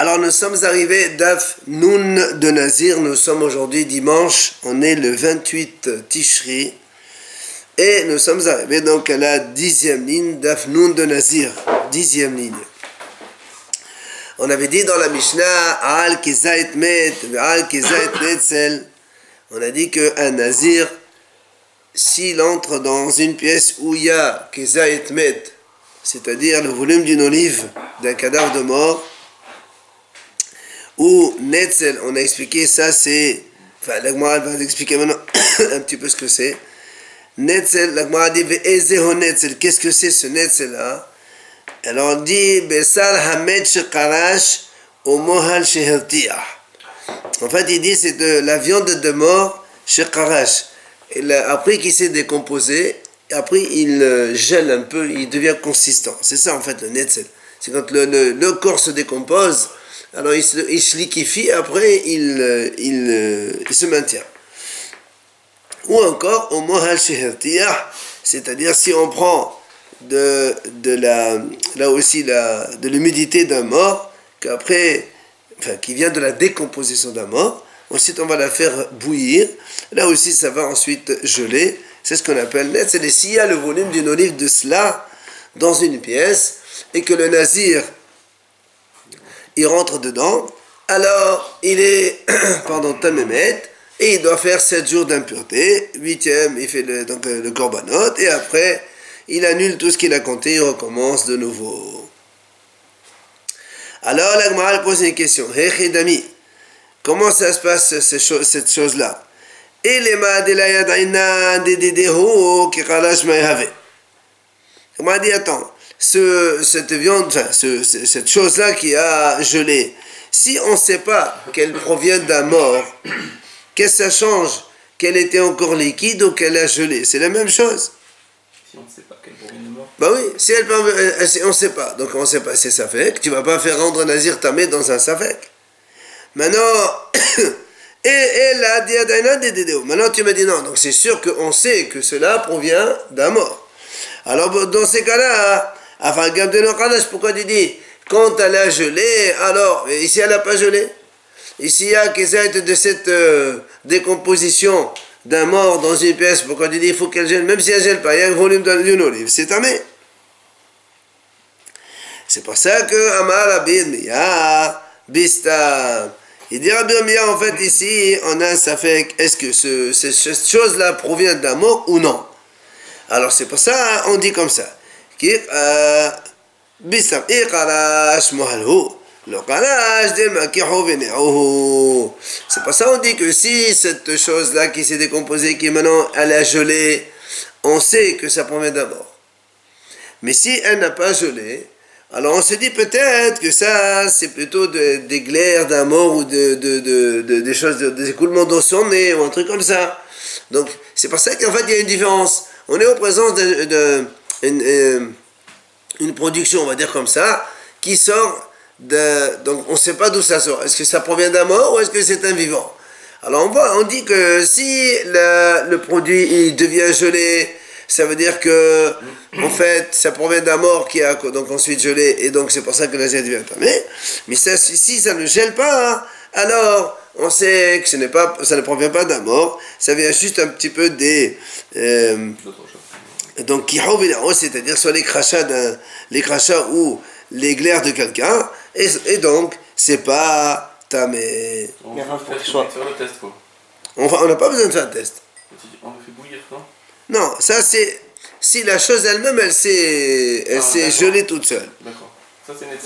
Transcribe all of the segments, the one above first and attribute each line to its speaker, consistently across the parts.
Speaker 1: Alors nous sommes arrivés d'Af Nun de Nazir, nous sommes aujourd'hui dimanche, on est le 28 Tishri, et nous sommes arrivés donc à la dixième ligne. d'Af Nun de Nazir, dixième ligne. On avait dit dans la Mishnah, Al Kizait Met, Al Kizait Netzel, on a dit qu'un Nazir, s'il entre dans une pièce où il y a Met, c'est-à-dire le volume d'une olive d'un cadavre de mort, ou Netzel, on a expliqué ça, c'est. Enfin, l'Agmara va expliquer maintenant un petit peu ce que c'est. Netzel, l'Agmara dit Netzel, qu'est-ce que c'est ce Netzel là Alors on dit Besal Hamed Shekarash au Mohal En fait, il dit c'est de la viande de mort Shekarash. Après qu'il s'est décomposé, après il euh, gèle un peu, il devient consistant. C'est ça en fait le Netzel. C'est quand le, le corps se décompose alors il se, il liquéfie, après il, euh, euh, il, se maintient. Ou encore, au mohal c'est-à-dire si on prend de, de la, là aussi la, de l'humidité d'un mort, qu'après, enfin, qui vient de la décomposition d'un mort, ensuite on va la faire bouillir, là aussi ça va ensuite geler, c'est ce qu'on appelle net, c'est s'il y a le volume d'une olive de cela dans une pièce, et que le nazir il rentre dedans, alors il est, pardon, tamémet, et il doit faire 7 jours d'impureté. Huitième, il fait le, donc, le korbanot, et après, il annule tout ce qu'il a compté, il recommence de nouveau. Alors, la pose une question. Dami, comment ça se passe cette chose-là? Et les On m'a dit, attends, ce, cette viande, enfin, ce, cette chose-là qui a gelé, si on ne sait pas qu'elle provient d'un mort, qu'est-ce que ça change Qu'elle était encore liquide ou qu'elle a gelé? C'est la même chose.
Speaker 2: Si on ne sait pas qu'elle provient d'un mort
Speaker 1: Bah oui, si elle, on ne sait pas. Donc on ne sait pas, c'est safek. Tu ne vas pas faire rendre nazir tamé dans un safek. Maintenant, et, et la Maintenant tu me dis non, donc c'est sûr qu'on sait que cela provient d'un mort. Alors dans ces cas-là, Enfin, pourquoi tu dis quand elle a gelé, alors, ici elle n'a pas gelé? Ici il y a qu'est de cette euh, décomposition d'un mort dans une pièce, pourquoi tu dis il faut qu'elle gèle Même si elle gèle pas, il y a un volume d'une olive, c'est tamé. C'est pour ça que Amar Abid Bista. Il dit Rabbi en fait, ici, on a ça fait est-ce que ce, cette chose-là provient d'un mort ou non? Alors c'est pour ça, on dit comme ça. Euh, c'est pas ça on dit que si cette chose-là qui s'est décomposée, qui maintenant elle a gelé, on sait que ça provient d'abord. Mais si elle n'a pas gelé, alors on se dit peut-être que ça, c'est plutôt des glaires d'un mort ou de, des choses, des écoulements d'eau son nez ou un truc comme ça. Donc c'est pour ça qu'en fait il y a une différence. On est en présence de une, euh, une, production, on va dire comme ça, qui sort de... Donc on ne sait pas d'où ça sort. Est-ce que ça provient d'un mort ou est-ce que c'est un vivant? Alors on voit, on dit que si le, produit il devient gelé, ça veut dire que en fait ça provient d'un mort qui a donc ensuite gelé et donc c'est pour ça que la devient entamée. Mais si ça ne gèle pas, hein, alors on sait que ce pas, ça ne provient pas d'un mort, ça vient juste un petit peu des... Euh, donc, c'est-à-dire soit les crachats, les crachats ou les glaires de quelqu'un, et, donc, c'est pas tamé.
Speaker 2: On va faire le test, quoi.
Speaker 1: On n'a pas besoin de faire un test.
Speaker 2: On le fait bouillir, non
Speaker 1: Non, ça c'est. Si la chose elle-même, elle s'est ah, gelée toute seule.
Speaker 2: D'accord. Ça c'est net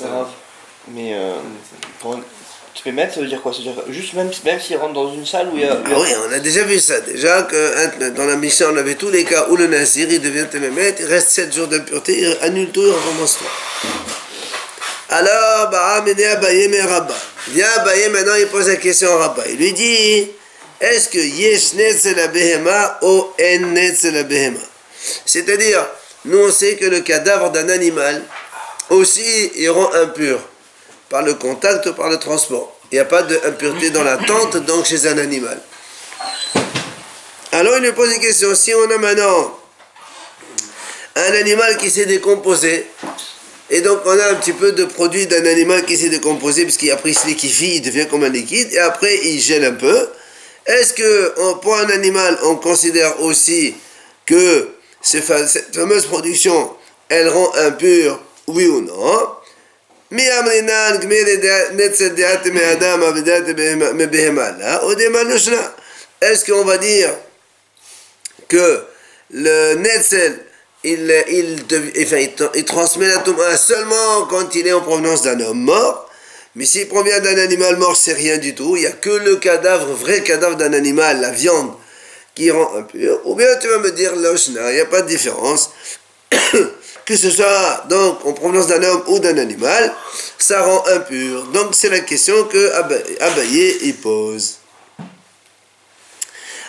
Speaker 3: Mais euh, tu peux mettre, ça veut dire quoi? Ça veut dire juste même, même s'il rentre dans une salle où il y a.
Speaker 1: Ah oui, on a déjà vu ça. Déjà que dans la mission, on avait tous les cas où le nazir, il devient témémètre, il reste 7 jours d'impureté, il annule tout, il recommence tout. Alors, bah, Amédé Abaye, mais Rabba. Viens Abaye, maintenant il pose la question à Rabba. Il lui dit est-ce que Yesh c'est la Behema ou En c'est la Behema C'est-à-dire, nous on sait que le cadavre d'un animal aussi il rend impur par le contact ou par le transport. Il n'y a pas d'impureté dans la tente, donc chez un animal. Alors il nous pose une question. Si on a maintenant un animal qui s'est décomposé Et donc on a un petit peu de produit d'un animal qui s'est décomposé puisqu'il a pris ce liquifie, il devient comme un liquide et après il gèle un peu. Est-ce que pour un animal on considère aussi que cette fameuse production elle rend impur, oui ou non? Est-ce qu'on va dire que le netzel, il, il, il, transmet la tomba seulement quand il est en provenance d'un homme mort mais s'il provient d'un animal mort, c'est rien du tout. Il n'y a que le cadavre, vrai cadavre d'un animal, la viande, qui rend impur. Ou bien tu vas me dire, l'oshna, il n'y a pas de différence. Que ce soit donc en provenance d'un homme ou d'un animal, ça rend impur. Donc c'est la question que Abaye y pose.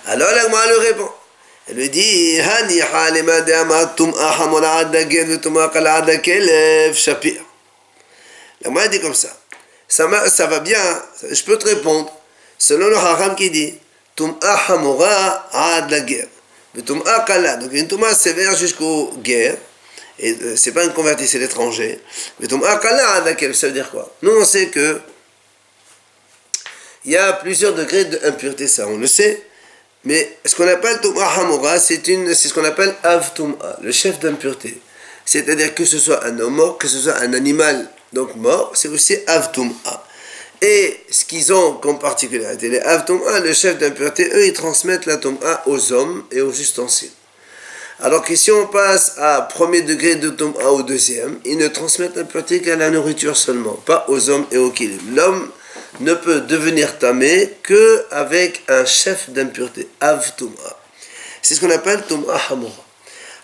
Speaker 1: Alors la le répond. Elle lui dit. La dit comme ça. ça. Ça va bien, je peux te répondre. Selon le haram qui dit Tum ahamora ad la guerre. Donc une tuma sévère jusqu'aux guerres. Et euh, c'est pas un converti, c'est l'étranger. Mais la ça veut dire quoi? Nous on sait que il y a plusieurs degrés d'impureté, ça on le sait. Mais ce qu'on appelle Tum'a Hamura, c'est ce qu'on appelle Av le chef d'impureté. C'est-à-dire que ce soit un homme mort, que ce soit un animal donc mort, c'est aussi Av. Et ce qu'ils ont comme particularité, les Av le chef d'impureté, eux, ils transmettent la Tum'a aux hommes et aux ustensiles. Alors que si on passe à premier degré de Tum'a au deuxième, ils ne transmettent l'impureté qu'à la nourriture seulement, pas aux hommes et aux kilim. L'homme ne peut devenir tamé que avec un chef d'impureté, avtuma. C'est ce qu'on appelle tum'a hamura.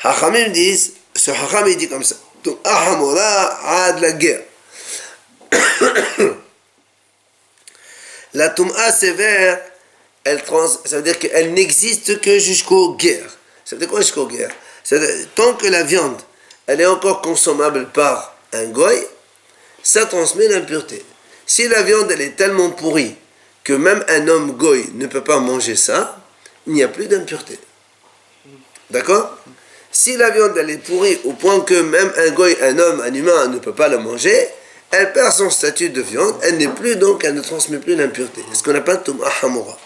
Speaker 1: Hachamim disent, ce hacham il dit comme ça, tum'a hamura a de la guerre. la tum'a sévère, ça veut dire qu'elle n'existe que jusqu'aux guerres. Dire quoi guerres Tant que la viande, elle est encore consommable par un goy, ça transmet l'impureté. Si la viande elle est tellement pourrie que même un homme goy ne peut pas manger ça, il n'y a plus d'impureté. D'accord? Si la viande elle est pourrie au point que même un goy, un homme, un humain ne peut pas la manger, elle perd son statut de viande, elle n'est plus donc, elle ne transmet plus l'impureté. C'est ce qu'on appelle tum'a hamura.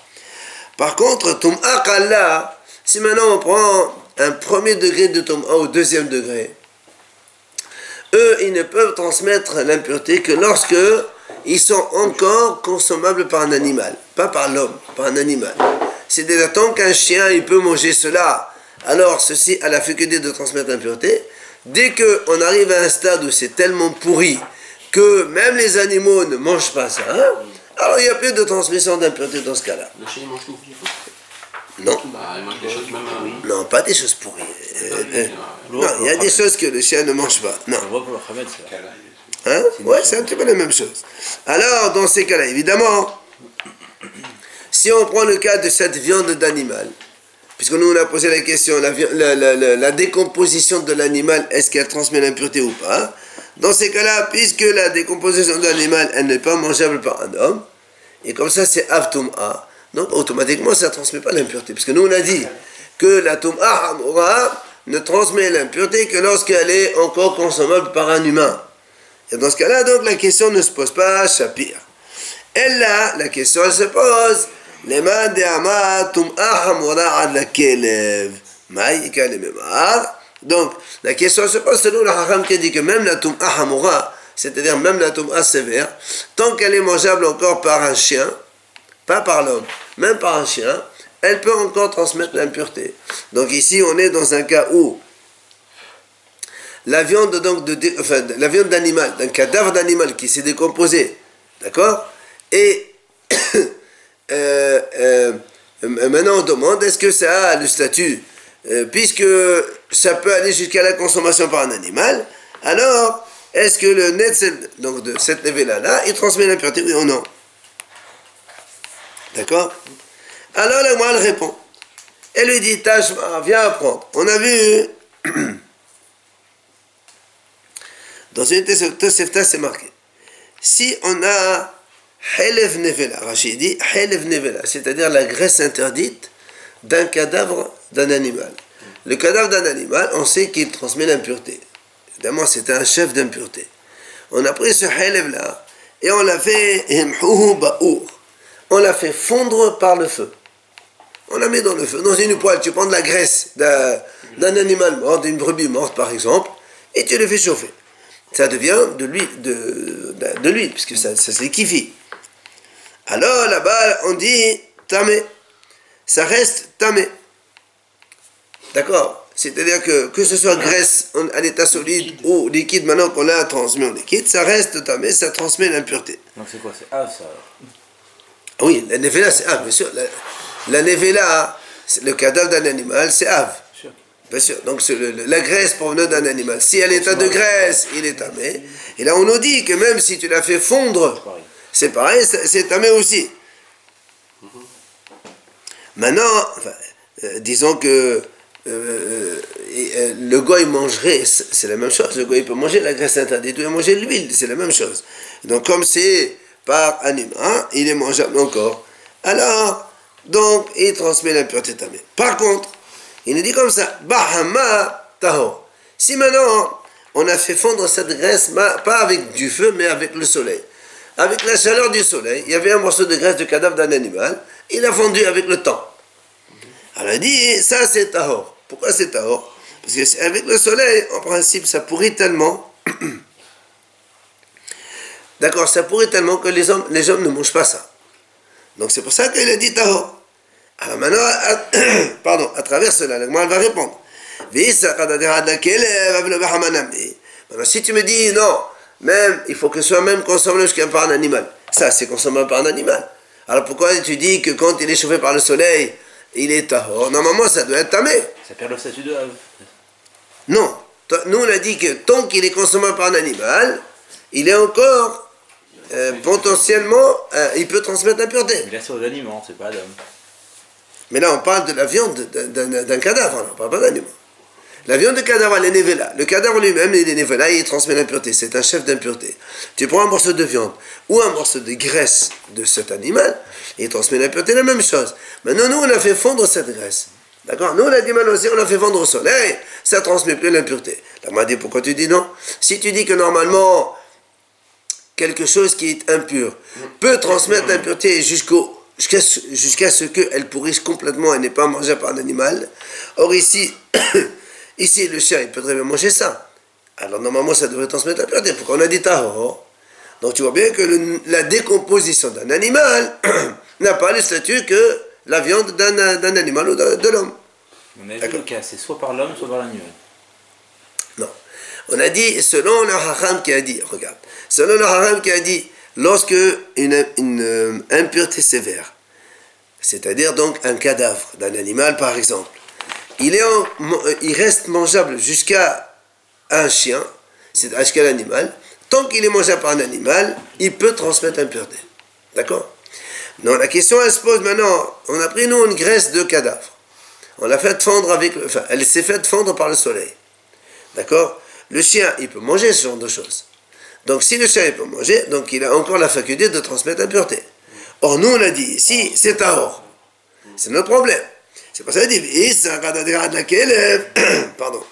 Speaker 1: Par contre, tum'a kalla, si maintenant on prend un premier degré de tum'a au deuxième degré, eux, ils ne peuvent transmettre l'impureté que lorsque ils sont encore consommables par un animal, pas par l'homme, par un animal. C'est-à-dire, tant qu'un chien, il peut manger cela, alors ceci a la faculté de transmettre l'impureté. Dès qu'on arrive à un stade où c'est tellement pourri que même les animaux ne mangent pas ça, hein, alors il n'y a plus de transmission d'impureté dans ce cas-là. Non.
Speaker 2: Bah, il mange des choses même.
Speaker 1: Non, pas des choses pourries. Euh, euh, non, il y a des choses que le chien ne mange pas. Non. Hein Ouais, c'est un petit peu la même chose. Alors, dans ces cas-là, évidemment, si on prend le cas de cette viande d'animal, puisque nous on a posé la question, la, la, décomposition de l'animal, est-ce qu'elle transmet l'impureté ou pas? Dans ces cas-là, puisque la décomposition de l'animal, elle n'est pas mangeable par un homme, et comme ça c'est avtum'a, donc automatiquement ça ne transmet pas l'impureté. Puisque nous on a dit que la tum'a ne transmet l'impureté que lorsqu'elle est encore consommable par un humain. Et dans ce cas-là, donc, la question ne se pose pas Shapir. Et là, la question, elle se pose. Donc, la question se pose selon le haram qui dit que même la tum'a hamura, c'est-à-dire même la tum'a sévère, tant qu'elle est mangeable encore par un chien, pas par l'homme, même par un chien, elle peut encore transmettre l'impureté. Donc ici, on est dans un cas où la viande donc de, enfin, la viande d'animal, d'un cadavre d'animal qui s'est décomposé, d'accord Et euh, euh, maintenant on demande est-ce que ça a le statut, euh, puisque ça peut aller jusqu'à la consommation par un animal, alors est-ce que le net donc de cette levée-là, là, il transmet l'impureté, oui ou non? D'accord Alors la moelle répond. Elle lui dit, Tashma, viens apprendre. On a vu Dans une Tosefta, c'est marqué. Si on a Helev Nevela, Rachid dit Helev Nevela, c'est-à-dire la graisse interdite d'un cadavre d'un animal. Le cadavre d'un animal, on sait qu'il transmet l'impureté. Évidemment, c'était un chef d'impureté. On a pris ce halève là et on l'a fait on l'a fait fondre par le feu. On l'a mis dans le feu, dans une poêle. Tu prends de la graisse d'un animal mort, d'une brebis morte par exemple, et tu le fais chauffer. Ça devient de l'huile, de, de, l'huile puisque ça, ça se liquifie. Alors là-bas, on dit tamé. Ça reste tamé. D'accord? C'est-à-dire que que ce soit graisse à l'état solide ou liquide, maintenant qu'on l'a transmis en liquide, ça reste tamé, ça transmet l'impureté.
Speaker 3: Donc c'est quoi? C'est ça
Speaker 1: Oui, la nevela, c'est ah, bien sûr. La, la nevela, le cadavre d'un animal, c'est ave. Bien sûr. Donc la graisse provenant d'un animal. Si à l'état de graisse, il est tamé. Et là, on nous dit que même si tu l'as fait fondre, c'est pareil, c'est tamé aussi. Maintenant, euh, disons que euh, euh, le goy mangerait, c'est la même chose. Le goy peut manger la graisse interdite, il peut manger l'huile, c'est la même chose. Donc, comme c'est par animal, il est mangeable encore. Alors, donc, il transmet l'impureté tamé. Par contre, il nous dit comme ça, Bahama Taho. Si maintenant, on a fait fondre cette graisse, pas avec du feu, mais avec le soleil. Avec la chaleur du soleil, il y avait un morceau de graisse de cadavre d'un animal, il a fondu avec le temps. Alors il dit, ça c'est Tahor. Pourquoi c'est Tahor? Parce que avec le soleil, en principe, ça pourrit tellement. D'accord, ça pourrit tellement que les hommes, les hommes ne mangent pas ça. Donc c'est pour ça qu'il a dit Tahor. Alors maintenant, à, pardon, à travers cela, elle va répondre. Maintenant, si tu me dis non, même, il faut que ce soit même consommé par un animal. Ça, c'est consommé par un animal. Alors pourquoi tu dis que quand il est chauffé par le soleil, il est tahor Normalement, ça doit être tamé.
Speaker 3: Ça perd le statut de
Speaker 1: Non. Nous, on a dit que tant qu'il est consommé par un animal, il est encore euh, potentiellement, euh, il peut transmettre l'impureté.
Speaker 3: Mais là, c'est pas d'homme.
Speaker 1: Mais là, on parle de la viande d'un cadavre, on ne parle pas d'animal. La viande de cadavre, elle est névéla. Le cadavre lui-même, il est névéla il transmet l'impureté. C'est un chef d'impureté. Tu prends un morceau de viande ou un morceau de graisse de cet animal, il transmet l'impureté, la même chose. Maintenant, nous, on a fait fondre cette graisse. D'accord? Nous, l'animal aussi, on l'a fait fondre au soleil, ça transmet plus l'impureté. La m'a dit, pourquoi tu dis non? Si tu dis que normalement, quelque chose qui est impur peut transmettre l'impureté jusqu'au jusqu'à ce qu'elle pourrisse complètement et n'est pas mangée par un animal. Or ici, Ici, le chien, il peut très bien manger ça. Alors normalement, ça devrait transmettre la pureté. Pourquoi on a dit tahor Donc tu vois bien que la décomposition d'un animal n'a pas le statut que la viande d'un animal ou de, l'homme.
Speaker 3: On a dit que c'est soit par l'homme, soit par l'animal.
Speaker 1: On a dit, selon le haram qui a dit, regarde, selon le haram qui a dit, lorsque une, euh, impureté sévère, c'est-à-dire donc un cadavre d'un animal par exemple, il, est euh, il reste mangeable jusqu'à un chien, c'est jusqu'à l'animal. Tant qu'il est mangeable par un animal, il peut transmettre l'impureté. D'accord? Non, la question elle se pose maintenant. On a pris nous une graisse de cadavre. On l'a fait fondre avec. Enfin, elle s'est faite fondre par le soleil. D'accord? Le chien, il peut manger ce genre de choses. Donc si le chien il peut manger, donc il a encore la faculté de transmettre l'impureté. Or nous on a dit ici, c'est à or. C'est notre problème. C'est pour ça qu'il dit Pardon.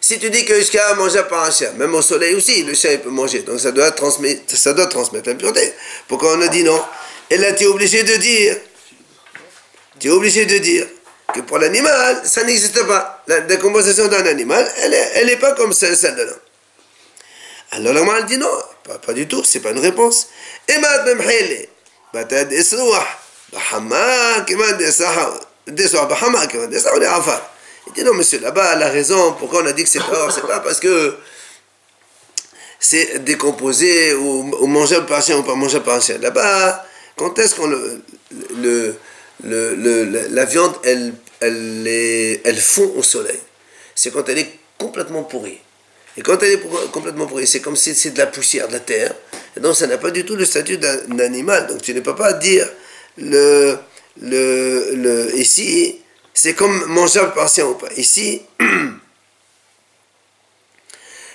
Speaker 1: Si tu dis que jusqu'à manger par un chien, même au soleil aussi, le chien il peut manger, donc ça doit transmettre, ça doit transmettre l'impureté. Pourquoi on a dit non? Et là tu es obligé de dire, tu es obligé de dire que pour l'animal, ça n'existe pas. La décomposition d'un animal, elle n'est pas comme celle, de l'homme. Alors l'animal dit non, pas, pas du tout, c'est pas une réponse. Et maintenant, il dit non monsieur, là-bas la raison pourquoi on a dit que c'est pas, c'est pas parce que c'est décomposé ou, ou mangeable par ou pas mangeable par chien. Là-bas, quand est-ce qu'on le, le, la viande, elle, elle, est, elle fond au soleil C'est quand elle est complètement pourrie. Et quand elle est complètement pourrie, c'est comme si c'est de la poussière, de la terre. Donc ça n'a pas du tout le statut d'un animal. Donc tu ne peux pas dire le, le, le, ici, c'est comme mangeable chien ou pas. Ici,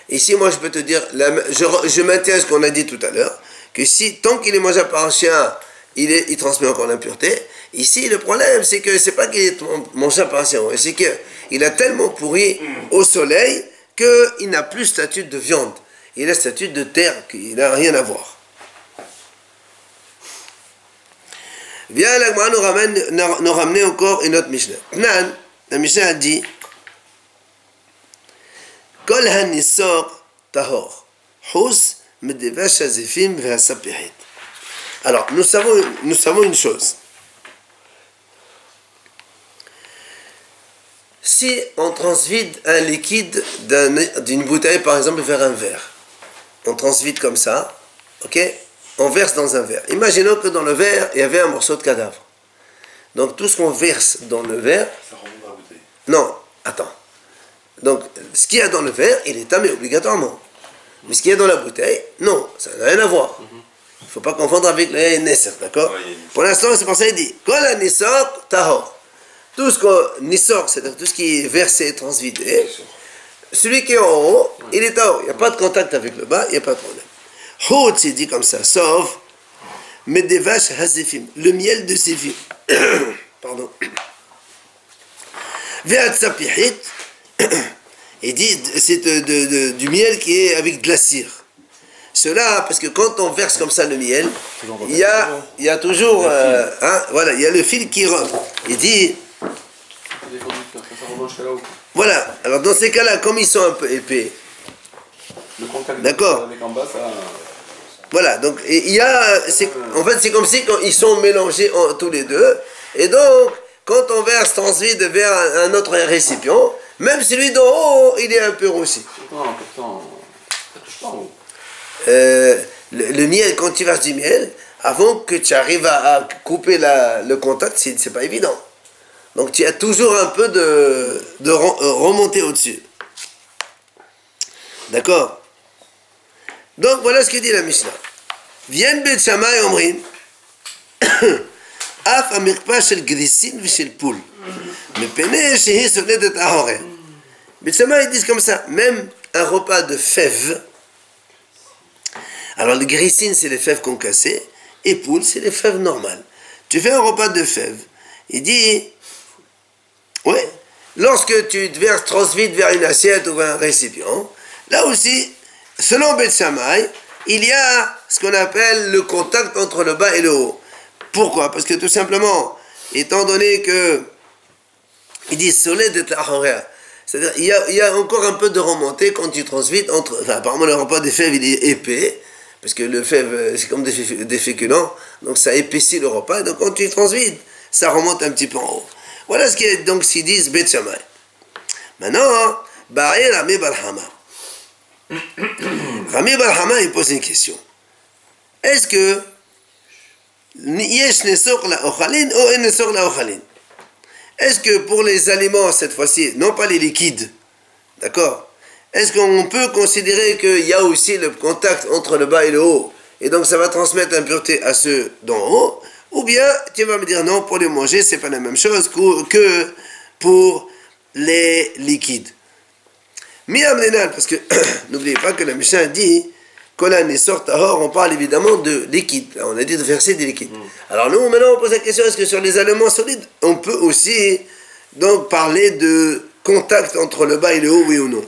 Speaker 1: ici, moi, je peux te dire, je, je maintiens ce qu'on a dit tout à l'heure, que si, tant qu'il est mangeable par un chien, il, est, il transmet encore l'impureté. Ici, le problème, c'est que c'est pas qu'il est mangeable par c'est qu'il il a tellement pourri au soleil qu'il n'a plus statut de viande. Il a statut de terre, il n'a rien à voir. Viens, l'agma nous, ramène, nous ramener encore une autre Mishnah. la Mishnah a dit Kol hanisor tahor, hus medevash ve'asapihit. Alors, nous savons, nous savons une chose. Si on transvide un liquide d'une bouteille, par exemple, vers un verre, on transvide comme ça, ok On verse dans un verre. Imaginons que dans le verre, il y avait un morceau de cadavre. Donc tout ce qu'on verse dans le verre.
Speaker 4: Ça remonte dans la bouteille.
Speaker 1: Non, attends. Donc ce qu'il y a dans le verre, il est tamé obligatoirement. Mais ce qu'il y a dans la bouteille, non, ça n'a rien à voir. Mhm. Il ne faut pas confondre avec le Nesser, d'accord Pour l'instant, c'est pour ça qu'il dit Kol Nisor Tahor. Tout ce qu'on Nisor, c'est-à-dire tout ce qui est versé, transvidé, celui qui est en haut, il est en haut. Il n'y a pas de contact avec le bas, il n'y a pas de problème. Hout, c'est dit comme ça, sauf mais des vaches hazifim, le miel de ces Pardon. il dit c'est du miel qui est avec de la cire. Cela, parce que quand on verse comme ça le miel, il y a, il y a toujours, euh, hein, voilà, il y a le fil qui rentre. Il dit, voilà, alors dans ces cas-là, comme ils sont un peu épais, d'accord Voilà, donc il y a, en fait c'est comme si ils sont mélangés tous les deux, et donc quand on verse transvide vers un, autre récipient, même celui d'en haut, il est un peu roussi. Euh, le, miel, quand tu verses du miel, avant que tu arrives à, couper le contact, c'est pas évident. Donc tu as toujours un peu de, de euh, remonter au-dessus. D'accord? Donc voilà ce que dit la Mishnah. Viennent Bet Shammai Omrim, Af amirpa shel grisin shel poul. Mais pene shehi soledet ahore. Bet Shammai ils disent comme ça, même un repas de fèves, alors le grissine, c'est les fèves concassées, et poule, c'est les fèves normales. Tu fais un repas de fèves, il dit, oui, lorsque tu te verses trop vers une assiette ou vers un récipient, là aussi, selon Beth il y a ce qu'on appelle le contact entre le bas et le haut. Pourquoi? Parce que tout simplement, étant donné que il dit soleil de c'est-à-dire il y, a, il y a encore un peu de remontée quand tu transvites entre. Apparemment, le repas des fèves il est épais, parce que le fève, euh, c'est comme des, féculents, donc ça épaissit le repas, donc quand tu transvides, ça remonte un petit peu en haut. Voilà ce qui est donc s'ils disent. Maintenant, Ba'ir Rami Barhama. Rami Barhama, il pose une question. Est-ce que Est-ce que pour les aliments, cette fois-ci, non pas les liquides, d'accord est-ce qu'on peut considérer qu'il y a aussi le contact entre le bas et le haut? Et donc ça va transmettre l'impureté à ceux d'en haut Ou bien tu vas me dire non, pour les manger, c'est pas la même chose que pour les liquides. Miamlenal, parce que n'oubliez pas que la Mishnah dit Kolan et sort on parle évidemment de liquide. On a dit de verser des liquides. Mm. Alors nous, maintenant, on pose la question est-ce que sur les aliments solides, on peut aussi donc parler de contact entre le bas et le haut, oui ou non?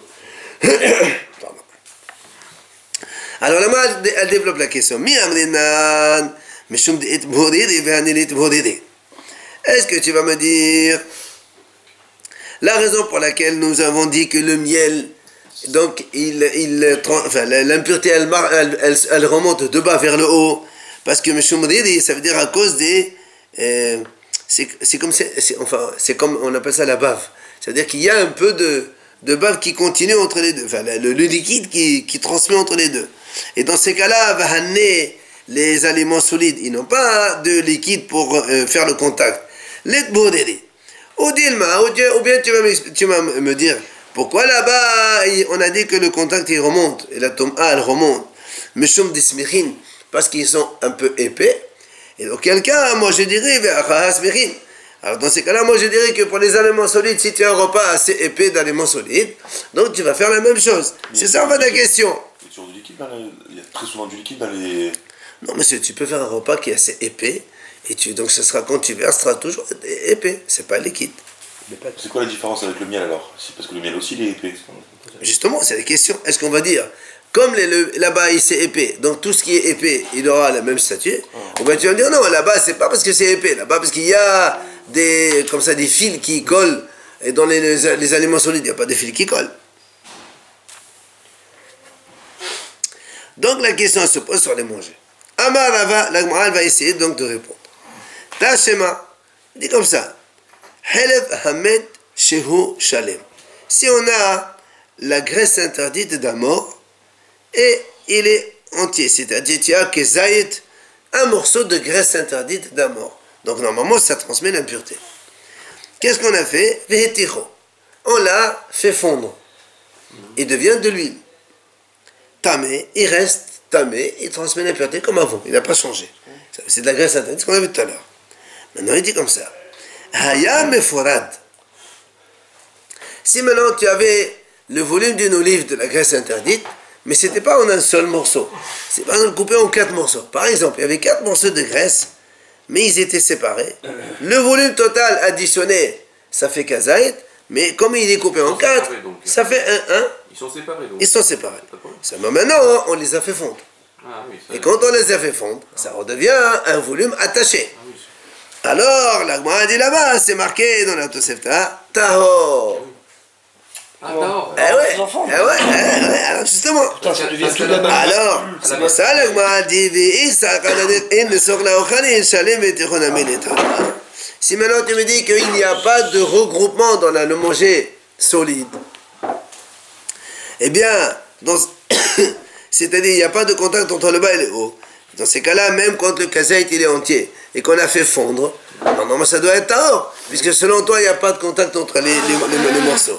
Speaker 1: Alors la main, elle développe la question. Est-ce que tu vas me dire la raison pour laquelle nous avons dit que le miel, donc il, il enfin, l'impureté, elle, remonte de bas vers le haut, parce que ça veut dire à cause des... Euh, c'est comme, enfin, comme on appelle ça la bave. C'est-à-dire qu'il y a un peu de, de bave qui continue entre les deux, enfin le, liquide qui, qui, transmet entre les deux. Et dans ces cas-là, va les aliments solides, ils n'ont pas de liquide pour euh, faire le contact. Les Ou bien tu vas, tu vas me dire, pourquoi là-bas on a dit que le contact il remonte, et la tombe A elle remonte. Mais parce qu'ils sont un peu épais. Et dans quel cas, moi je dirais, alors dans ces cas-là, moi je dirais que pour les aliments solides, si tu as un repas assez épais d'aliments solides, donc tu vas faire la même chose. C'est ça en fait la question.
Speaker 4: Il y a très souvent du liquide dans les...
Speaker 1: Non monsieur, tu peux faire un repas qui est assez épais, et tu, donc ce sera quand tu verses, sera toujours épais, c'est pas liquide.
Speaker 4: C'est quoi la différence avec le miel alors? Parce que le miel aussi il est épais.
Speaker 1: Justement, c'est la question. Est-ce qu'on va dire, comme là-bas il- c'est épais, donc tout ce qui est épais, il aura la même statut Ou bien tu vas me dire, non, là-bas c'est pas parce que c'est épais, là-bas parce qu'il y a des, comme ça, des fils qui collent, et dans les, les- les aliments solides, il n'y a pas de fils qui collent. Donc la question se pose sur les manger. Amar Rava, la va essayer donc de répondre. Tashema, dit comme ça. Helev Hamed Shehu Shalem. Si on a la graisse interdite d'un mort et il est entier, c'est-à-dire tu as que Zayit, un morceau de graisse interdite d'un mort. Donc normalement ça transmet l'impureté. Qu'est-ce qu'on a fait? On l'a fait fondre. Il devient de l'huile. Tamé, il reste tamé, il transmet l'impureté comme avant, il n'a pas changé. C'est de la graisse interdite, ce qu'on a vu tout à l'heure. Maintenant il dit comme ça. Hayam Forad. Si maintenant tu avais le volume d'une olive de la graisse interdite, mais ce n'était pas en un seul morceau. C'est par exemple coupé en quatre morceaux. Par exemple, il y avait quatre morceaux de graisse, mais ils étaient séparés. Le volume total additionné, ça fait kazaït, mais comme il est coupé en quatre, ça fait un 1.
Speaker 2: Ils sont séparés donc.
Speaker 1: Ils sont séparés. Seulement maintenant, on les a fait fondre.
Speaker 2: Ah oui, ça.
Speaker 1: Et quand on les a fait fondre, ça redevient un volume attaché.
Speaker 2: Ah oui,
Speaker 1: Alors, la Gemara dit là-bas, c'est marqué dans la Tosefta, Taho.
Speaker 2: Ah d'accord.
Speaker 1: Eh ouais,
Speaker 3: les enfants.
Speaker 1: eh ouais, eh ouais, alors justement.
Speaker 3: Putain, ça devient tout la.
Speaker 1: Alors, c'est pour ça la Gemara dit, Ve'isa kanadir in sokla ochali shalem et. Si maintenant tu me dis qu'il n'y a pas de regroupement dans la le manger solide, eh bien, c'est-à-dire il n'y a pas de contact entre le bas et le haut. Dans ces cas-là, même quand le kazaït il est entier et qu'on a fait fondre, normalement ça doit être tard, puisque selon toi il n'y a pas de contact entre les, les- les- les morceaux.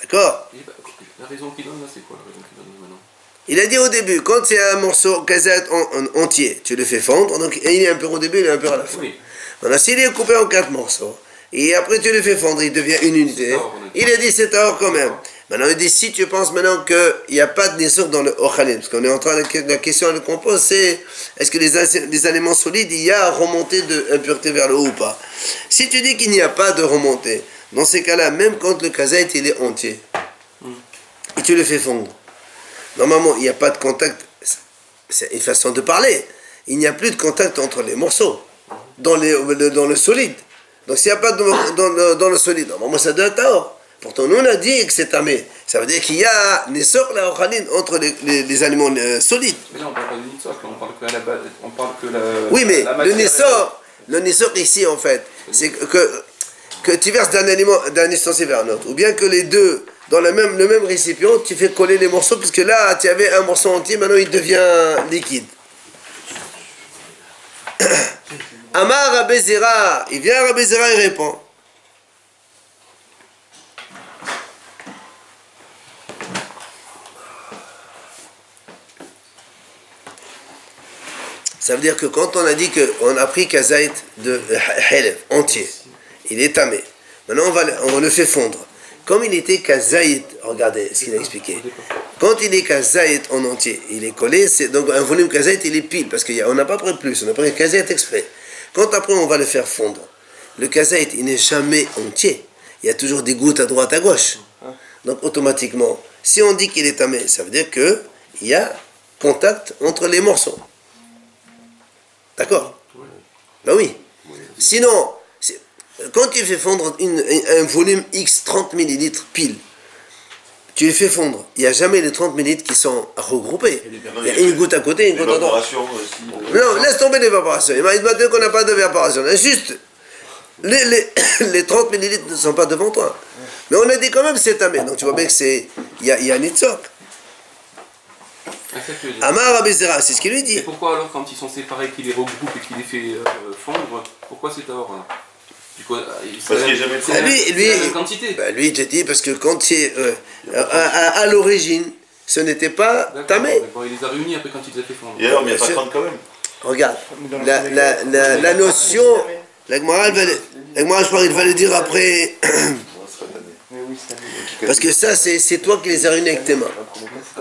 Speaker 1: D'accord?
Speaker 2: Et bah, La raison qu'il donne là, c'est quoi la raison qu'il donne maintenant?
Speaker 1: Il a dit au début, quand c'est un morceau kazaït en- en- entier, tu le fais fondre, donc il est un peu au début, il est un peu à la fin.
Speaker 2: Oui.
Speaker 1: Maintenant, s'il est coupé en quatre morceaux, et après tu le fais fondre, il devient une unité, il dit c'est tard quand même. Maintenant, il dit si tu penses maintenant qu'il n'y a pas de nisur dans le ochalim, parce qu'on est en train de la question qu'on pose, c'est est-ce que les, aliments solides, il y a remontée de impureté vers le haut ou pas? Si tu dis qu'il n'y a pas de remontée, dans ces cas-là, même quand le kazaït il est entier, et tu le fais fondre, normalement il n'y a pas de contact, c'est une façon de parler, il n'y a plus de contact entre les morceaux dans, les, le, dans le solide. Donc s'il n'y a pas de, dans, le, dans le solide, normalement ça doit être tort. Pourtant nous on a dit que c'est tamé. Ça veut dire qu'il y a des sorts la ochanine entre les, les, les aliments euh, solides.
Speaker 2: Mais là, on parle pas de là, on parle que à la base. On parle que la.
Speaker 1: Oui mais
Speaker 2: la
Speaker 1: le nessor, le nessor ici en fait, c'est que, que, que tu verses d'un aliment, d'un ustensile vers un autre. Ou bien que les deux, dans le même, le même récipient, tu fais coller les morceaux, puisque là tu avais un morceau entier, maintenant il devient liquide. Amar Rabezira, il vient à Rabezira et répond. Ça veut dire que quand on a dit qu'on a pris kazaït de Helev entier, il est tamé. Maintenant on, va, on le fait fondre. Comme il était kazaït, regardez ce qu'il a expliqué. Quand il est kazaït en entier, il est collé, donc un volume kazaït, il est pile, parce qu'on n'a pas pris plus, on a pris kazaït exprès. Quand après on va le faire fondre, le kazaït, il n'est jamais entier. Il y a toujours des gouttes à droite, à gauche. Donc automatiquement, si on dit qu'il est tamé, ça veut dire que il y a contact entre les morceaux. D'accord? Ben oui. Sinon, quand tu fais fondre un volume X 30 millilitres pile, tu les fais fondre. Il n'y a jamais les 30 millilitres qui sont regroupés. Il y a une goutte à côté, une goutte à droite.
Speaker 4: Euh,
Speaker 1: Non, laisse tomber l'évaporation. Il m'a dit qu'on n'a pas d'évaporation. Juste, les, les, les 30 millilitres ne sont pas devant toi. Mais on a dit quand même c'est tamé. Donc tu vois bien que c'est. Il y a, il y a un itzok.
Speaker 2: Ah.
Speaker 1: Amar Abizera, c'est ce qu'il lui
Speaker 2: Et
Speaker 1: dit.
Speaker 2: pourquoi alors, quand ils sont séparés, qu'il les regroupe et qu'il les fait euh, fondre, pourquoi c'est hein Du coup, euh, il-
Speaker 4: Parce qu'il y a jamais de
Speaker 1: Ah,
Speaker 2: la-
Speaker 1: lui,
Speaker 2: la même quantité.
Speaker 1: bah, lui, il te dit parce que quand c'est. euh, à, à- à l'origine, ce n'était pas tamé.
Speaker 2: Il les a réunis après quand il les a fait fondre.
Speaker 4: Et alors, mais il n'y a pas
Speaker 1: sûr.
Speaker 4: 30 quand même.
Speaker 1: Regarde, la, la, la, la notion. La Gemara, je crois qu'il va le dire après. Parce que ça, c'est c'est toi qui les as réunis avec tes mains.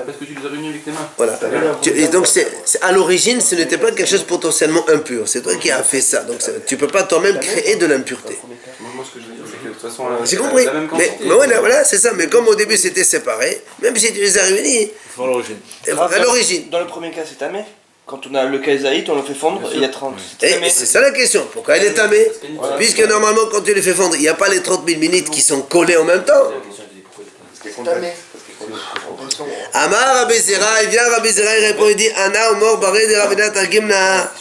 Speaker 2: Parce que tu les as réunis avec tes mains.
Speaker 1: Voilà. Tu- et donc, c'est c'est- à l'origine, ce n'était pas quelque chose potentiellement impur. C'est toi qui as fait ça. Donc, tu ne peux pas toi-même créer de l'impureté.
Speaker 2: Moi, moi, ce que je veux dire, c'est que façon, la,
Speaker 1: J'ai
Speaker 2: la-
Speaker 1: compris.
Speaker 2: la même
Speaker 1: Mais,
Speaker 2: quantité.
Speaker 1: mais voilà, voilà, c'est ça. Mais comme au début c'était séparé, même si tu les as réunis,
Speaker 5: Pour l'origine.
Speaker 1: à l'origine.
Speaker 3: Dans le premier cas, c'est tamé. Quand on a le kazaït, on le fait fondre et il y a 30.
Speaker 1: Et
Speaker 3: C'est
Speaker 1: c'est ça la question. Pourquoi il est tamé
Speaker 3: Voilà.
Speaker 1: Puisque normalement, quand tu les fais fondre, il n'y a pas les 30 000 minutes qui sont collées en même temps.
Speaker 2: La question, elle dit pourquoi il est tamé.
Speaker 4: A a.
Speaker 1: Amar Rabbi Zera, il vient Rabbi Zera, il répond, il dit Ana mort baré de Ravina Targimna.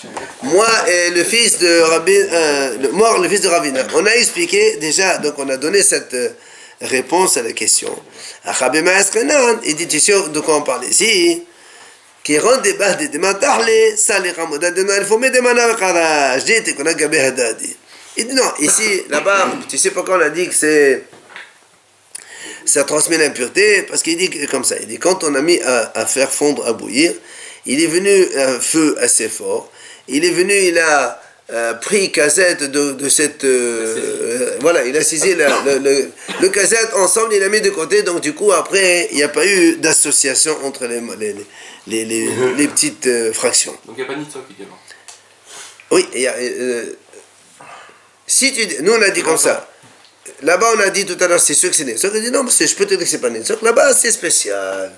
Speaker 1: Moi et le fils de Rabbi, euh, le mort, le fils de Ravina. On a expliqué déjà, donc on a donné cette euh, réponse à la question. Rabbi Maestrenan, il dit Tu sais de quoi on parle ici? Qui rend des bas des démantarles, ça les ramoda de Noël, faut mettre des Je dis, tu connais Gabé Haddadi. Il dit non, ici, là-bas, tu sais pourquoi on a dit que c'est ça transmet l'impureté parce qu'il dit comme ça. Il dit quand on a mis à, à faire fondre, à bouillir, il est venu un feu assez fort. Il est venu, il a euh, pris casette de, de cette. euh, euh, voilà, il a saisi la- le, le, le casette ensemble, il l'a mis de côté. Donc, du coup, après, il n'y a pas eu d'association entre les, les, les, les, les petites euh, fractions.
Speaker 2: Donc il n'y a pas ni de également.
Speaker 1: Oui, il y a, euh, si tu dis- nous on a dit comme ça. Là-bas, on a dit tout à l'heure, c'est sûr que c'est Netzok. Il dit non, parce que je peux te dire que c'est pas Netzok. Là-bas, c'est spécial.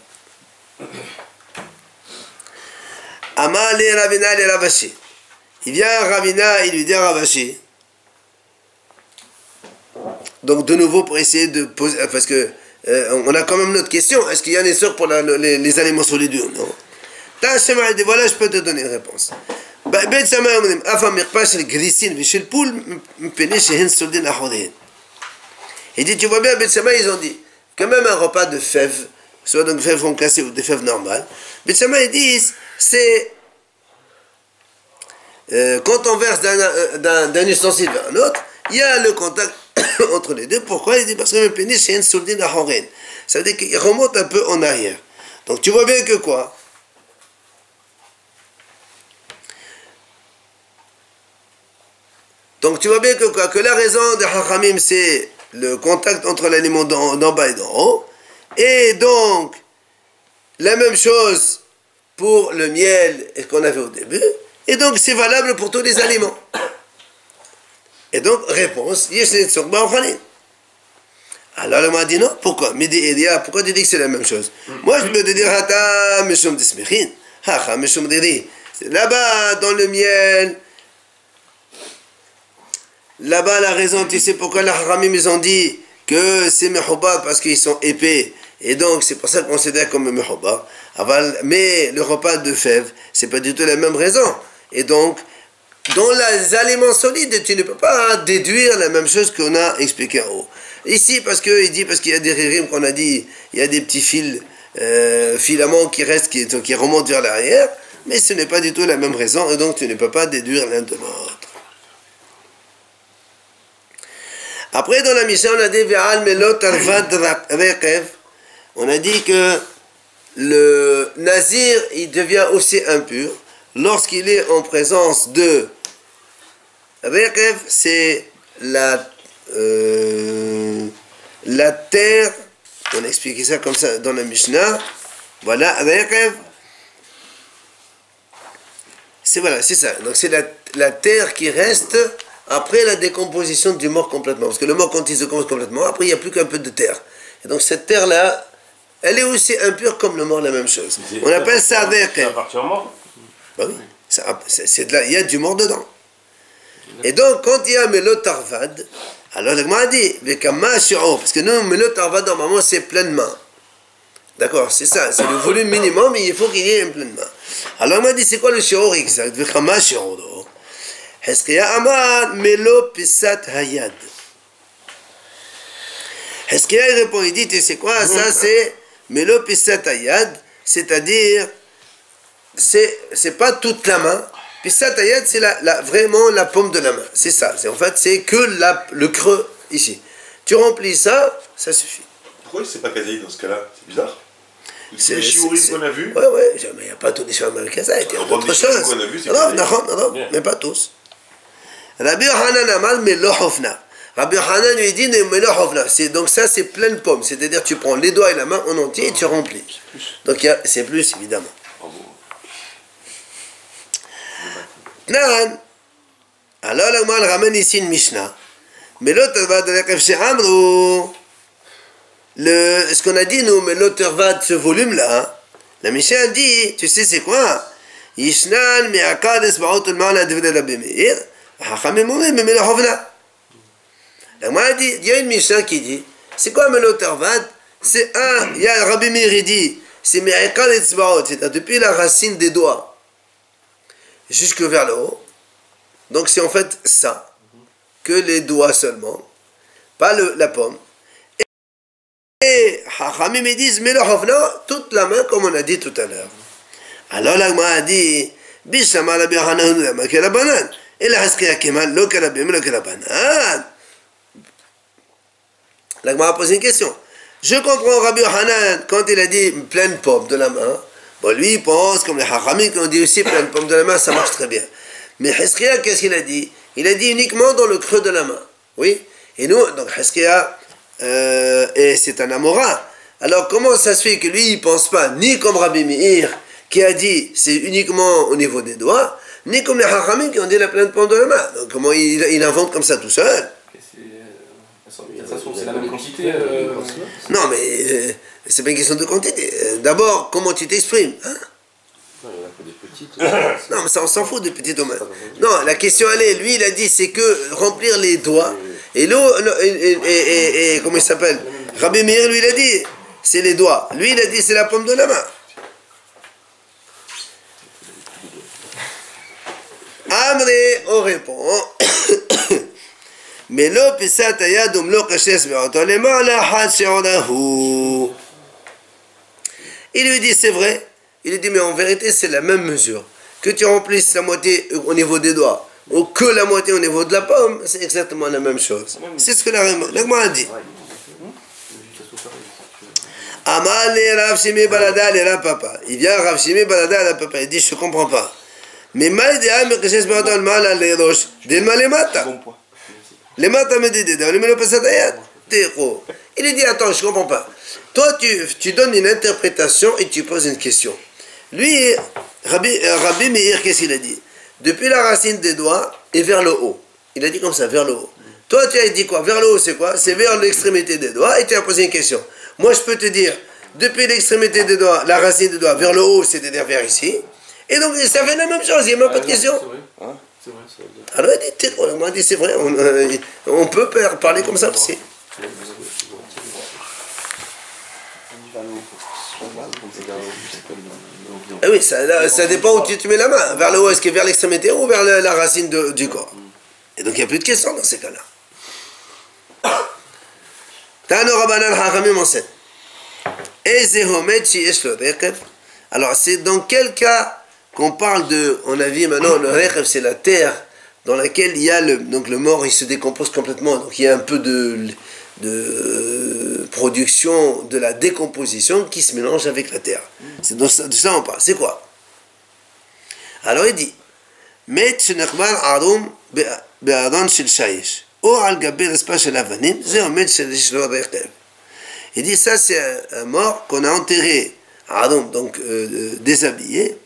Speaker 1: Amal et Ravina et Ravashi. Il vient à Ravina, il lui dit à Ravashi. Donc, de nouveau, pour essayer de poser. Euh, parce que euh, on a quand même notre question. Est-ce qu'il y a un essor pour la, les, les, aliments solides ou non Tachema, il dit voilà, je peux te donner une réponse. بيت سماء من أفهم يقباش الجريسين في البول مبنيش هن سولدين أحورين il dit, tu vois bien, Beth Shammai, ils ont dit que même un repas de fèves, soit donc fèves concassées ou des fèves normales, Beth Shammai, ils disent, c'est euh, quand on verse d'un- euh, d'un ustensile vers un autre, il y a le contact entre les deux. Pourquoi? Il dit parce que le pénis, c'est une sourdine à Horen. Ça veut dire qu'il remonte un peu en arrière. Donc tu vois bien que quoi? Donc tu vois bien que, quoi, que la raison de Hachamim, c'est le contact entre l'aliment d'en bas et d'en haut. Et donc, la même chose pour le miel qu'on avait au début. Et donc, c'est valable pour tous les aliments. Et donc, réponse. Alors, il m'a dit non, pourquoi? Midi Elia, pourquoi tu dis que c'est la même chose? Moi, je peux te dire, Hata Hacha Diri. C'est Là-bas, dans le miel, Là-bas, la raison, tu sais pourquoi les haramim, ils ont dit que c'est mehouba parce qu'ils sont épais. Et donc, c'est pour ça qu'on considère comme mehouba. Aval- Mais le repas de fèves, c'est pas du tout la même raison. Et donc, dans les aliments solides, tu ne peux pas déduire la même chose qu'on a expliqué en haut. Ici, parce qu'il dit, parce qu'il y a des ririm qu'on a dit, il y a des petits fils, euh, filaments qui restent, qui, qui remontent vers l'arrière, mais ce n'est pas du tout la même raison, et donc tu ne peux pas déduire l'un de l'autre. Après, dans la mission, on a dit. On a dit que le nazir, il devient aussi impur lorsqu'il est en présence de rekev, c'est la, euh, la terre. On a expliqué ça comme ça dans la Mishnah. Voilà, rekev. C'est voilà, c'est ça. Donc c'est la, la terre qui reste après la décomposition du mort complètement. Parce que le mort, quand il se décompose complètement, après il n'y a plus qu'un peu de terre. Et donc cette terre-là, elle est aussi impure comme le mort, la même chose. On appelle ça avec.
Speaker 5: Ça appartient au mort.
Speaker 1: Bah oui, c'est c'est il y a du mort dedans. Et donc, quand il y a Melot Arvad, alors le Gemara dit, parce que nous, Melot Arvad, normalement, c'est pleinement. D'accord, c'est ça, c'est le volume minimum, mais il faut qu'il y ait un pleinement. Alors, on m'a dit, c'est quoi le Shiro exact Amar Melo Pisat Hayad? Heskia il répond, il dit, tu sais quoi, ça c'est Melo Pisat Hayad, c'est-à-dire c'est c'est pas toute la main. Taillade, c'est la, la- vraiment la paume de la main. C'est ça. C'est, en fait, c'est que la, le creux ici. Tu remplis ça, ça suffit.
Speaker 4: Pourquoi c'est pas Kazaï dans ce cas-là? C'est bizarre.
Speaker 1: C'est-
Speaker 4: les
Speaker 1: c'est-
Speaker 4: qu'on a vus,
Speaker 1: Ouais, ouais, mais il n'y a pas tous les chemins il y a d'autres choses.
Speaker 4: c'est
Speaker 1: Non, non, non, mais pas tous. Rabbi Hanan Amal, hofna. Rabbi Hanan lui dit. C'est- Donc ça, c'est pleine paume. C'est-à-dire, tu prends les doigts et la main en entier et tu remplis. Donc c'est plus, évidemment.
Speaker 2: Bravo.
Speaker 1: Nan. Alors, le mal ramène ici une Mishnah. Mais l'autre va de la. Le, ce qu'on a dit, nous, mais l'auteur va de ce volume-là, la Mishnah dit, tu sais c'est quoi? Yishnan mi'akad esba'ot al-ma'ala devre Rabbi Meir, hachamim omrim memele hovna. La Gemara dit, il y a une Mishnah qui dit, c'est quoi l'auteur va C'est un, il y a Rabbi Meir, dit, c'est mi'akad esba'ot, c'est-à-dire depuis la racine des doigts jusque vers le haut. Donc c'est en fait ça, que les doigts seulement, pas le, la pomme. Et Hachamim disent, mais le hovna, toute la main, comme on a dit tout à l'heure. Alors la a dit, Bishama la bihanan la makela banan. Et la haskaya kemal, lo kalabim, lo kalabanan. La a posé une question. Je comprends Rabbi Hanan quand il a dit pleine pomme de la main. Bon, lui, il pense, comme les Hachamim qui ont dit aussi pleine pomme de la main, ça marche très bien. Mais Heskia, qu'est-ce qu'il a dit? Il a dit uniquement dans le creux de la main. Oui? Et nous, donc Heskia, euh, et c'est un Amora. Alors comment ça se fait que lui, il pense pas ni comme Rabbi Meir, qui a dit c'est uniquement au niveau des doigts, ni comme les Hachamim qui ont dit la pleine pomme de la main. Donc comment il, il invente comme ça tout seul
Speaker 2: c'est la même quantité. Euh,
Speaker 1: non, mais euh, c'est pas une question de quantité. D'abord, comment tu t'exprimes hein non, mais ça, on s'en fout des petites domaines. Non, la question, elle est, lui, il a dit, c'est que remplir les doigts. Et l'eau, et, comment il s'appelle? Rabbi Meir, lui, il a dit, c'est les doigts. Lui, il a dit, c'est la pomme de la main. Amré, on répond. Mais l'eau, pisat ayadum lo kashes Il lui dit, c'est vrai. Il lui dit, mais en vérité, c'est la même mesure. Que tu remplisses la moitié au niveau des doigts ou que la moitié au niveau de la pomme, c'est exactement la même chose. C'est ce que la Gemara a dit. Amal Rav Shimi Balada le Rav Papa. Il vient Rav Balada le Papa. Il dit, je ne comprends pas. Il lui dit, attends, je ne comprends pas. Toi, tu, tu donnes une interprétation et tu poses une question. Lui, Rabbi, euh, Rabbi Meir, qu'est-ce qu'il a dit? Depuis la racine des doigts et vers le haut. Il a dit comme ça, vers le haut. Toi, tu as dit quoi? Vers le haut, c'est quoi? C'est vers l'extrémité des doigts et tu as posé une question. Moi, je peux te dire, depuis l'extrémité des doigts, la racine des doigts vers le haut, c'est-à-dire vers ici. Et donc, ça fait la même chose, il n'y a même pas de question. C'est vrai. Alors, il dit, on m'a dit, c'est vrai, on, euh, on peut parler comme ça aussi. Eh oui, ça, ça, dépend où tu, mets la main. Vers le haut, est-ce que vers l'extrémité ou vers la, racine du corps Et donc il n'y a plus de questions dans ces cas-là. Alors c'est dans quel cas qu'on parle de, on a vu maintenant, le rechev c'est la terre dans laquelle il y a le, donc le mort, il se décompose complètement, donc il y a un peu de, de production de la décomposition qui se mélange avec la terre. C'est de ça, de ça on parle. C'est quoi? Alors il dit met arum shel shaish ou al shel avanim shel Il dit ça c'est un, mort qu'on a enterré arum donc euh, euh, déshabillé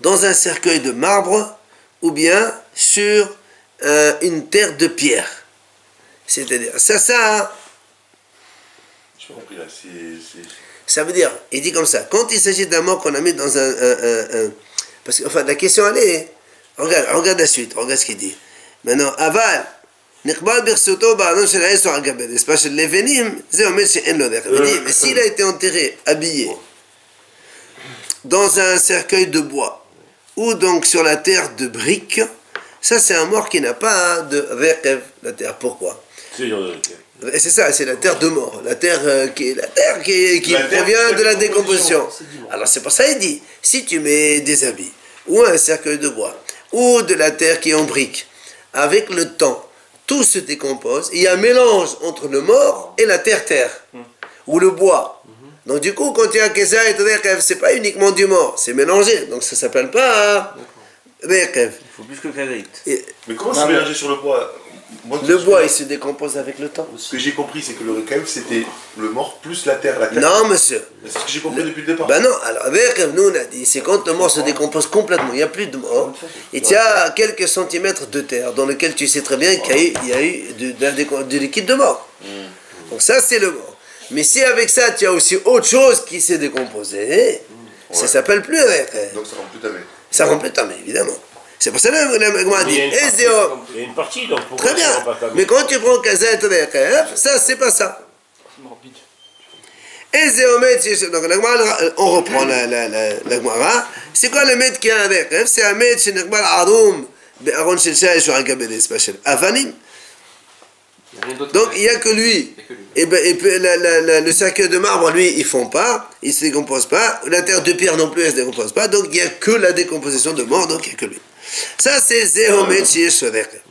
Speaker 1: dans un cercueil de marbre ou bien sur euh, une terre de pierre. C'est-à-dire, ça, ça.
Speaker 4: Je compris là,
Speaker 1: Ça veut dire, il dit comme ça, quand il s'agit d'un mort qu'on a mis dans un. parce que, enfin, la question, elle est. Regarde, regarde la suite, regarde ce qu'il dit. Maintenant, aval. נקבל ברצותו בעלון של העץ או על גבי רצפה של לבנים, זה אומר שאין לו דרך. Il dit, mais s'il a été enterré, habillé, dans un cercueil de bois, ou donc sur la terre de briques, ça c'est un mort qui n'a pas de rekev, la terre. Pourquoi? C'est ça, c'est la terre de mort, la terre euh, qui, la terre qui, qui provient de la décomposition. Alors c'est pour ça qu'il dit, si tu mets des habits, ou un cercueil de bois, ou de la terre qui est en brique, avec le temps, tout se décompose, il y a un mélange entre le mort et la terre-terre, ou le bois. Donc du coup, quand il y a Kesa et c'est pas uniquement du mort, c'est mélangé, donc ça s'appelle pas
Speaker 3: Il faut plus que
Speaker 4: Mais comment c'est mélangé sur le bois Moi,
Speaker 1: Le bois, il se décompose avec le temps.
Speaker 4: Ce que j'ai compris, c'est que le Rekav, c'était le mort plus la terre. La terre.
Speaker 1: Non, monsieur.
Speaker 4: C'est ce que j'ai compris depuis le départ.
Speaker 1: Ben non, alors avec nous on a dit, c'est quand le mort se décompose complètement, il n'y a plus de mort, et tu as quelques centimètres de terre dans lequel tu sais très bien qu'il y a eu, il y a eu de, de- de- de liquide de mort. Donc ça c'est le mort. Mais si avec ça tu as aussi autre chose qui s'est décomposé, ça
Speaker 4: Ouais.
Speaker 1: s'appelle plus avec.
Speaker 4: Donc ça rend plus ta main.
Speaker 1: Ça rend plus mais évidemment. C'est pour ça que le a dit,
Speaker 5: il y a une partie, a donc
Speaker 1: Très
Speaker 5: ça
Speaker 1: bien.
Speaker 5: ta
Speaker 1: Mais quand tu prends Kazet Rekef, ça c'est pas ça.
Speaker 3: Morbide.
Speaker 1: Donc on reprend la, la, la, la Gemara. C'est quoi le maître qui a un Rekef C'est un maître Shel Shai, sur un Kabbalah, c'est pas Shel Avanim.
Speaker 2: Il y a rien d'autre
Speaker 1: Donc
Speaker 2: que-
Speaker 1: il n'y a que lui.
Speaker 2: Il y a que lui.
Speaker 1: Et, ben, et puis, la- la- la- le cercueil de marbre, lui, ils font pas, il se décompose pas. La terre de pierre non plus, elle se décompose pas. Donc il n'y a que la décomposition de mort, donc il n'y a que lui. Ça, c'est Zéhomet Shiesh Rekef.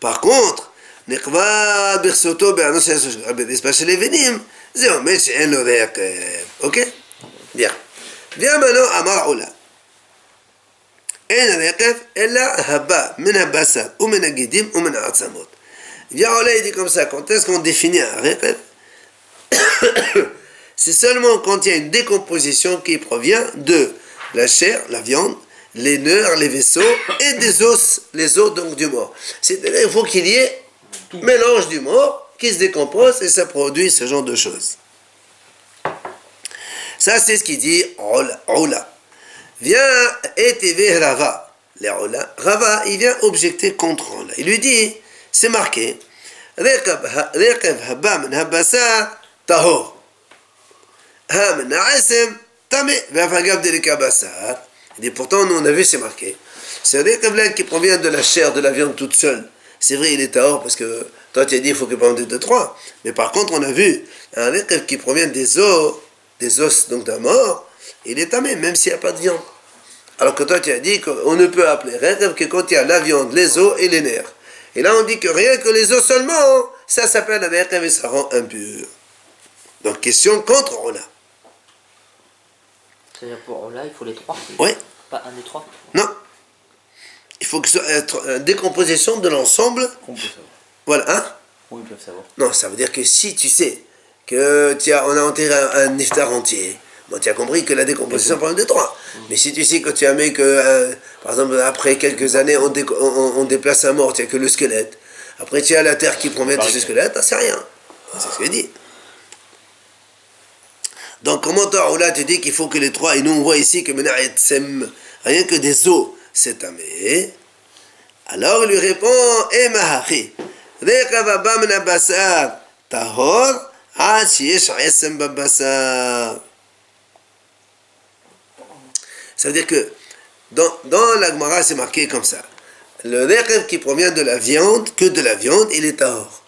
Speaker 1: Par contre, Nekva Birsoto Be'anon Shel Shai, c'est pas chez les Vénim. Zéhomet She'en Lo Rekef. Ok Bien. Viens maintenant à Mar'oula. אין הרקב, אלא הבא מן הבשר ומן הגידים ומן העצמות. Viens, Ola, il dit comme ça, quand est-ce qu'on définit un raqab C'est seulement quand il y a une décomposition qui provient de la chair, la viande, les nerfs, les vaisseaux et des os, les os donc du mort. C'est-à-dire qu'il faut qu'il y ait mélange du mort qui se décompose et ça produit ce genre de choses. Ça, c'est ce qu'il dit. Ola. Vient et Rava. Les Ola. Rava, il vient objecter contre Ola. Il lui dit, c'est marqué, dit, pourtant, nous, on a vu, c'est marqué. C'est là qui provient de la chair, de la viande toute seule. C'est vrai, il est tahor parce que toi, tu as dit, il faut qu'il prenne de trois. Mais par contre, on a vu un Rekab qui provient des os, des os donc d'un mort, il est tamé, même s'il n'y a pas de viande. Alors que toi, tu as dit qu'on ne peut appeler rêve que quand il y a la viande, les os et les nerfs. Et là, on dit que rien que les os seulement, ça s'appelle un rêve et ça rend impur. Donc, question contre Rola.
Speaker 6: C'est-à-dire pour là, il faut les trois.
Speaker 1: Oui,
Speaker 6: Pas un des trois.
Speaker 1: non. Il faut que ce soit être une décomposition de l'ensemble.
Speaker 3: On peut savoir.
Speaker 1: Voilà, hein
Speaker 3: Oui, ils peuvent savoir.
Speaker 1: Non, ça veut dire que si tu sais que tu as, on a enterré un, un iftar entier, bon, tu as compris que la décomposition prend de trois. Mais si tu sais que tu as mis que, euh, par exemple, après quelques années, on, déco- on- on déplace un mort, tu as que le squelette. Après, tu as la terre qui provient de ce squelette, ah, c'est rien. C'est ce que je dis. Donc, comment toi, là, tu dis qu'il faut que les trois, et nous on voit ici que rien que des os, c'est tamé. Alors il lui répond, Eh habasar tahor, Ça veut dire que dans, dans la Gemara, c'est marqué comme ça. Le rêve qui provient de la viande, que de la viande, il est tahor.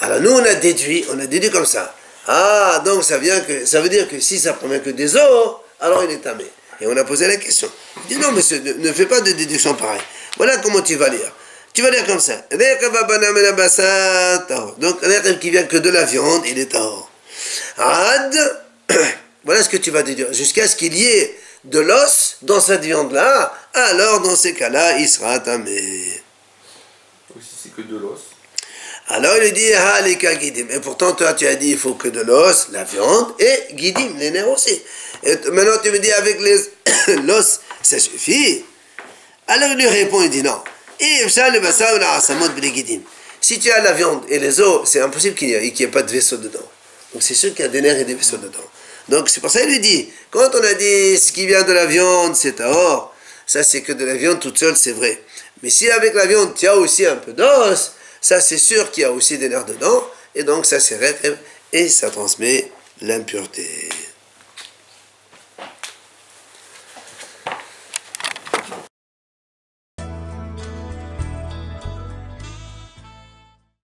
Speaker 1: Alors nous, on a déduit, on a déduit comme ça. Ah, donc ça, vient que, ça veut dire que si ça provient que des os, alors il est tamé. Et on a posé la question. Il dit non, monsieur, ne, ne fais pas de déduction pareille. Voilà comment tu vas lire. Tu vas lire comme ça. Donc, rêve qui vient que de la viande, il est tahor. Ad, voilà ce que tu vas déduire. Jusqu'à ce qu'il y ait de l'os dans cette viande-là, alors dans ces cas-là, il sera tamé.
Speaker 2: Aussi, c'est que de l'os.
Speaker 1: Alors il dit, ah, les cas guidim. Et pourtant, toi, tu as dit, il faut que de l'os, la viande, et guidim, les nerfs aussi. Et maintenant, tu me dis, avec les l'os, ça suffit. Alors il lui répond, il dit, non. Ou. Si tu as la viande et les os, c'est impossible qu'il n'y ait, ait pas de vaisseau dedans. Donc c'est sûr qu'il y a des nerfs et des vaisseaux dedans. Donc c'est pour ça qu'il lui dit, quand on a dit ce qui vient de la viande, c'est or, ça c'est que de la viande toute seule, c'est vrai. Mais si avec la viande, tu as aussi un peu d'os, ça c'est sûr qu'il y a aussi des nerfs dedans, et donc ça c'est rêve et ça transmet l'impureté.